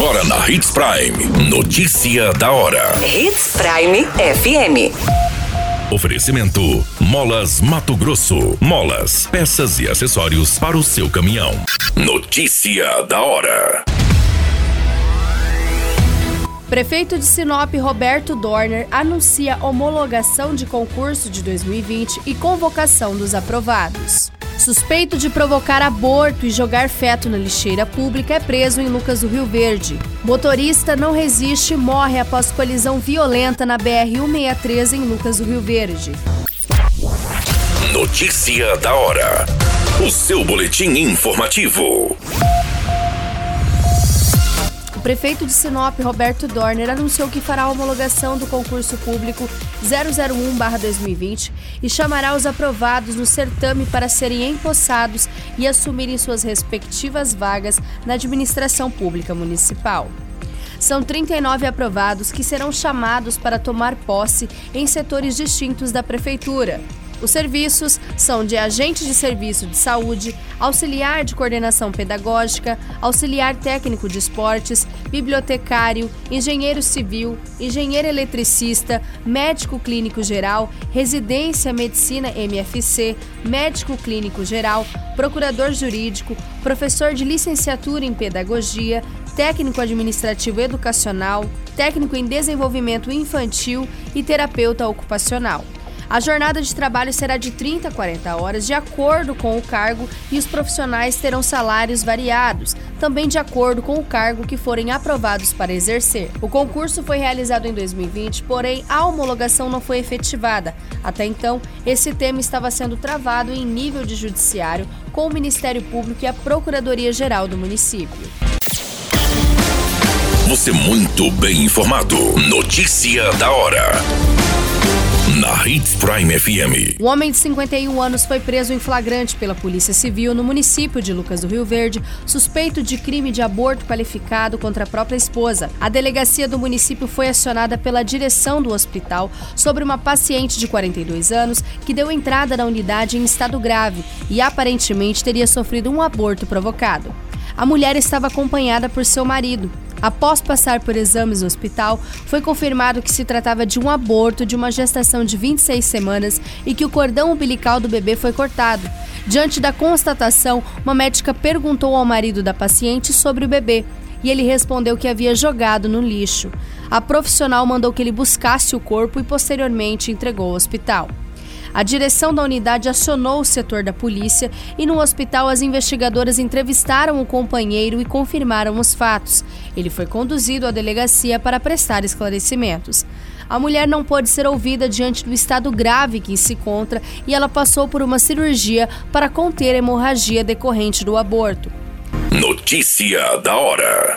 Agora na Hits Prime. Notícia da hora. Hits Prime FM. Oferecimento: Molas Mato Grosso. Molas, peças e acessórios para o seu caminhão. Notícia da hora. Prefeito de Sinop, Roberto Dorner, anuncia homologação de concurso de 2020 e convocação dos aprovados. Suspeito de provocar aborto e jogar feto na lixeira pública é preso em Lucas do Rio Verde. Motorista não resiste e morre após colisão violenta na BR-163 em Lucas do Rio Verde. Notícia da hora. O seu boletim informativo. O prefeito de Sinop, Roberto Dorner, anunciou que fará a homologação do concurso público 001-2020 e chamará os aprovados no certame para serem empossados e assumirem suas respectivas vagas na administração pública municipal. São 39 aprovados que serão chamados para tomar posse em setores distintos da prefeitura. Os serviços são de agente de serviço de saúde, auxiliar de coordenação pedagógica, auxiliar técnico de esportes, bibliotecário, engenheiro civil, engenheiro eletricista, médico clínico geral, residência medicina MFC, médico clínico geral, procurador jurídico, professor de licenciatura em pedagogia, técnico administrativo educacional, técnico em desenvolvimento infantil e terapeuta ocupacional. A jornada de trabalho será de 30 a 40 horas, de acordo com o cargo, e os profissionais terão salários variados, também de acordo com o cargo que forem aprovados para exercer. O concurso foi realizado em 2020, porém a homologação não foi efetivada. Até então, esse tema estava sendo travado em nível de judiciário com o Ministério Público e a Procuradoria-Geral do município. Você muito bem informado. Notícia da hora na Hits Prime FM. Um homem de 51 anos foi preso em flagrante pela Polícia Civil no município de Lucas do Rio Verde, suspeito de crime de aborto qualificado contra a própria esposa. A delegacia do município foi acionada pela direção do hospital sobre uma paciente de 42 anos que deu entrada na unidade em estado grave e aparentemente teria sofrido um aborto provocado. A mulher estava acompanhada por seu marido. Após passar por exames no hospital, foi confirmado que se tratava de um aborto de uma gestação de 26 semanas e que o cordão umbilical do bebê foi cortado. Diante da constatação, uma médica perguntou ao marido da paciente sobre o bebê e ele respondeu que havia jogado no lixo. A profissional mandou que ele buscasse o corpo e posteriormente entregou ao hospital. A direção da unidade acionou o setor da polícia e no hospital as investigadoras entrevistaram o companheiro e confirmaram os fatos. Ele foi conduzido à delegacia para prestar esclarecimentos. A mulher não pôde ser ouvida diante do estado grave que se encontra e ela passou por uma cirurgia para conter a hemorragia decorrente do aborto. Notícia da hora.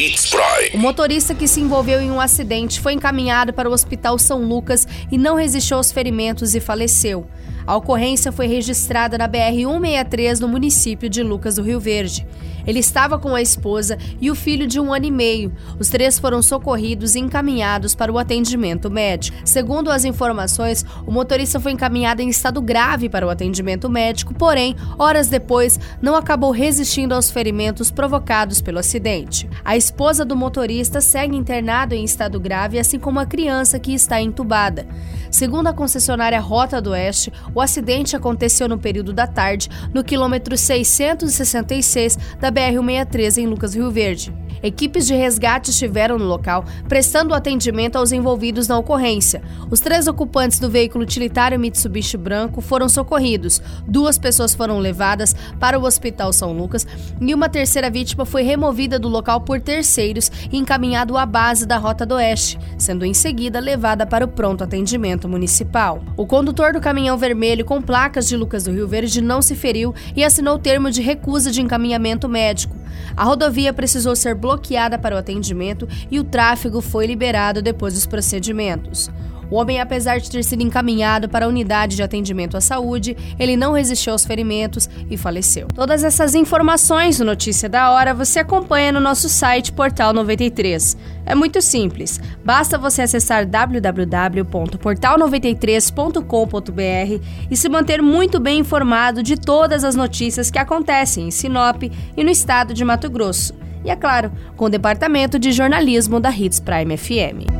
Hits Prime. O motorista que se envolveu em um acidente foi encaminhado para o Hospital São Lucas e não resistiu aos ferimentos e faleceu. A ocorrência foi registrada na BR-163 no município de Lucas do Rio Verde. Ele estava com a esposa e o filho de um ano e meio. Os três foram socorridos e encaminhados para o atendimento médico. Segundo as informações, o motorista foi encaminhado em estado grave para o atendimento médico, porém, horas depois, não acabou resistindo aos ferimentos provocados pelo acidente. A esposa do motorista segue internado em estado grave, assim como a criança que está entubada. Segundo a concessionária Rota do Oeste, o acidente aconteceu no período da tarde, no quilômetro 666 da BR-163 em Lucas Rio Verde. Equipes de resgate estiveram no local, prestando atendimento aos envolvidos na ocorrência. Os três ocupantes do veículo utilitário Mitsubishi branco foram socorridos. Duas pessoas foram levadas para o Hospital São Lucas e uma terceira vítima foi removida do local por terceiros e encaminhado à base da Rota do Oeste, sendo em seguida levada para o pronto atendimento municipal. O condutor do caminhão vermelho com placas de Lucas do Rio Verde não se feriu e assinou termo de recusa de encaminhamento médico. A rodovia precisou ser bloqueada para o atendimento e o tráfego foi liberado depois dos procedimentos. O homem, apesar de ter sido encaminhado para a unidade de atendimento à saúde, ele não resistiu aos ferimentos e faleceu. Todas essas informações no Notícia da Hora você acompanha no nosso site Portal 93. É muito simples, basta você acessar www.portal93.com.br e se manter muito bem informado de todas as notícias que acontecem em Sinop e no estado de Mato Grosso. E é claro, com o departamento de jornalismo da Hits Prime FM.